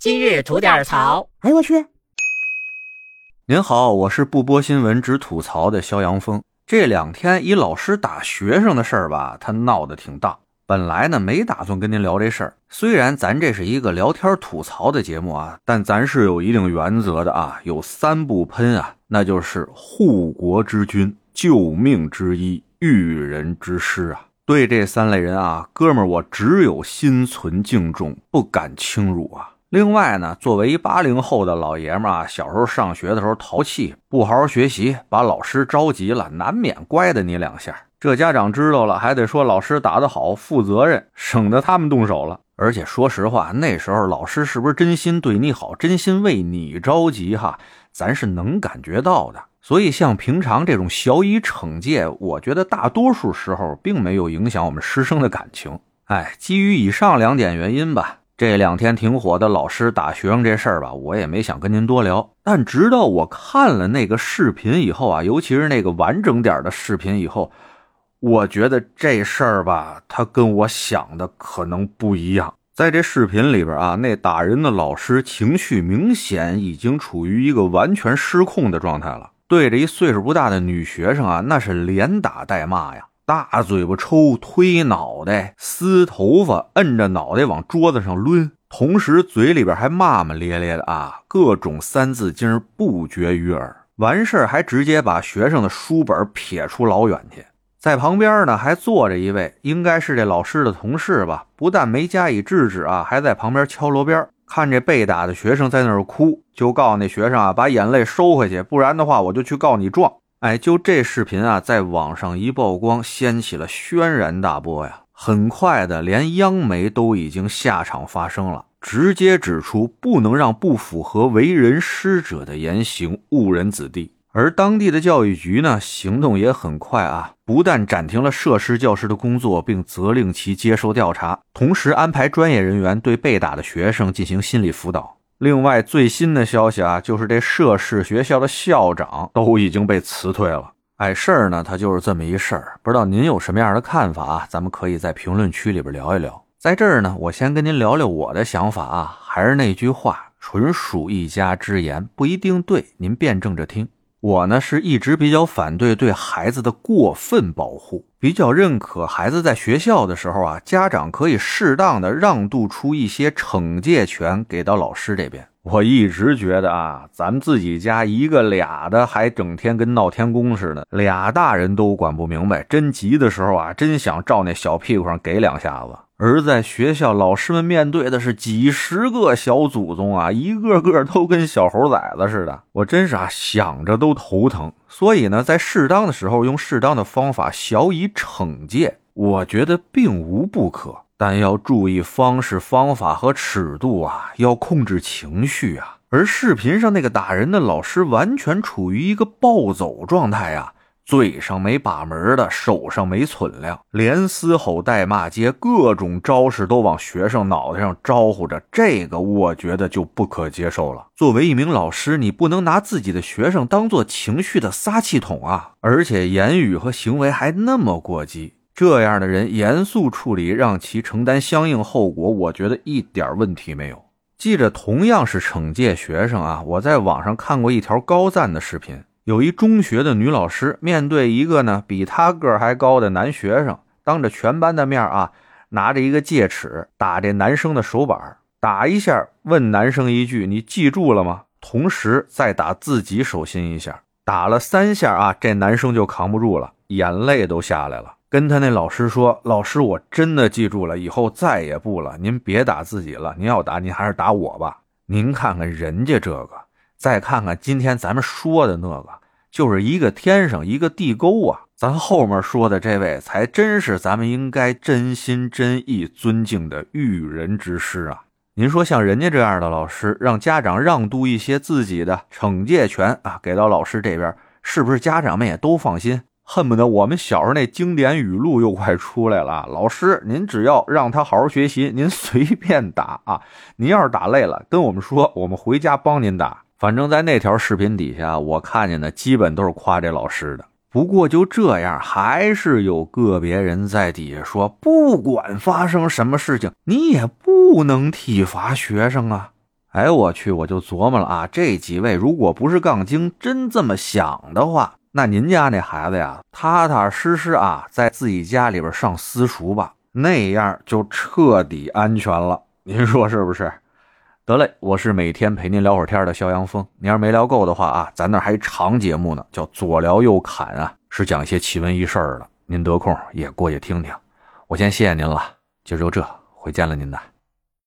今日吐点槽。哎呦我去！您好，我是不播新闻只吐槽的肖阳峰。这两天一老师打学生的事儿吧，他闹得挺大。本来呢没打算跟您聊这事儿，虽然咱这是一个聊天吐槽的节目啊，但咱是有一定原则的啊，有三不喷啊，那就是护国之君、救命之医、育人之师啊。对这三类人啊，哥们儿我只有心存敬重，不敢轻辱啊。另外呢，作为一八零后的老爷们啊，小时候上学的时候淘气，不好好学习，把老师着急了，难免乖的你两下。这家长知道了，还得说老师打得好，负责任，省得他们动手了。而且说实话，那时候老师是不是真心对你好，真心为你着急哈，咱是能感觉到的。所以像平常这种小以惩戒，我觉得大多数时候并没有影响我们师生的感情。哎，基于以上两点原因吧，这两天挺火的老师打学生这事儿吧，我也没想跟您多聊。但直到我看了那个视频以后啊，尤其是那个完整点的视频以后。我觉得这事儿吧，他跟我想的可能不一样。在这视频里边啊，那打人的老师情绪明显已经处于一个完全失控的状态了，对着一岁数不大的女学生啊，那是连打带骂呀，大嘴巴抽、推脑袋、撕头发、摁着脑袋往桌子上抡，同时嘴里边还骂骂咧咧的啊，各种三字经不绝于耳。完事儿还直接把学生的书本撇出老远去。在旁边呢，还坐着一位，应该是这老师的同事吧。不但没加以制止啊，还在旁边敲锣边，看这被打的学生在那儿哭，就告诉那学生啊，把眼泪收回去，不然的话我就去告你状。哎，就这视频啊，在网上一曝光，掀起了轩然大波呀。很快的，连央媒都已经下场发声了，直接指出不能让不符合为人师者的言行误人子弟。而当地的教育局呢，行动也很快啊，不但暂停了涉事教师的工作，并责令其接受调查，同时安排专业人员对被打的学生进行心理辅导。另外，最新的消息啊，就是这涉事学校的校长都已经被辞退了。哎，事儿呢，它就是这么一事儿，不知道您有什么样的看法啊？咱们可以在评论区里边聊一聊。在这儿呢，我先跟您聊聊我的想法啊，还是那句话，纯属一家之言，不一定对，您辩证着听。我呢是一直比较反对对孩子的过分保护，比较认可孩子在学校的时候啊，家长可以适当的让渡出一些惩戒权给到老师这边。我一直觉得啊，咱们自己家一个俩的还整天跟闹天宫似的，俩大人都管不明白，真急的时候啊，真想照那小屁股上给两下子。而在学校，老师们面对的是几十个小祖宗啊，一个个都跟小猴崽子似的，我真是啊想着都头疼。所以呢，在适当的时候用适当的方法小以惩戒，我觉得并无不可，但要注意方式、方法和尺度啊，要控制情绪啊。而视频上那个打人的老师完全处于一个暴走状态啊。嘴上没把门的，手上没寸量，连嘶吼带骂街，各种招式都往学生脑袋上招呼着，这个我觉得就不可接受了。作为一名老师，你不能拿自己的学生当做情绪的撒气筒啊！而且言语和行为还那么过激，这样的人严肃处理，让其承担相应后果，我觉得一点问题没有。记着，同样是惩戒学生啊，我在网上看过一条高赞的视频。有一中学的女老师，面对一个呢比她个儿还高的男学生，当着全班的面啊，拿着一个戒尺打这男生的手板，打一下问男生一句：“你记住了吗？”同时再打自己手心一下，打了三下啊，这男生就扛不住了，眼泪都下来了，跟他那老师说：“老师，我真的记住了，以后再也不了。您别打自己了，您要打您还是打我吧。您看看人家这个。”再看看今天咱们说的那个，就是一个天上一个地沟啊！咱后面说的这位才真是咱们应该真心真意尊敬的育人之师啊！您说像人家这样的老师，让家长让渡一些自己的惩戒权啊，给到老师这边，是不是家长们也都放心？恨不得我们小时候那经典语录又快出来了：老师，您只要让他好好学习，您随便打啊！您要是打累了，跟我们说，我们回家帮您打。反正，在那条视频底下，我看见的基本都是夸这老师的。不过就这样，还是有个别人在底下说，不管发生什么事情，你也不能体罚学生啊。哎，我去，我就琢磨了啊，这几位如果不是杠精，真这么想的话，那您家那孩子呀，踏踏实实啊，在自己家里边上私塾吧，那样就彻底安全了。您说是不是？得嘞，我是每天陪您聊会儿天的肖阳峰。您要是没聊够的话啊，咱那还长节目呢，叫左聊右侃啊，是讲一些奇闻异事的。您得空也过去听听。我先谢谢您了，今儿就这，回见了您的。